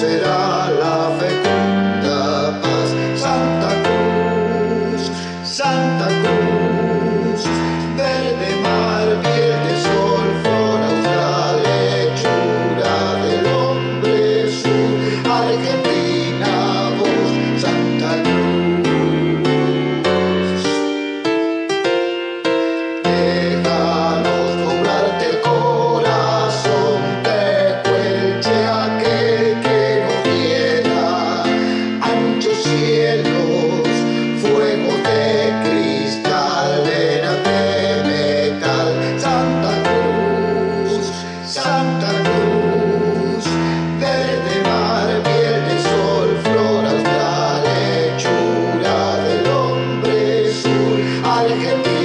será la fecunda paz. Santa Cruz, Santa Cruz. Hallelujah.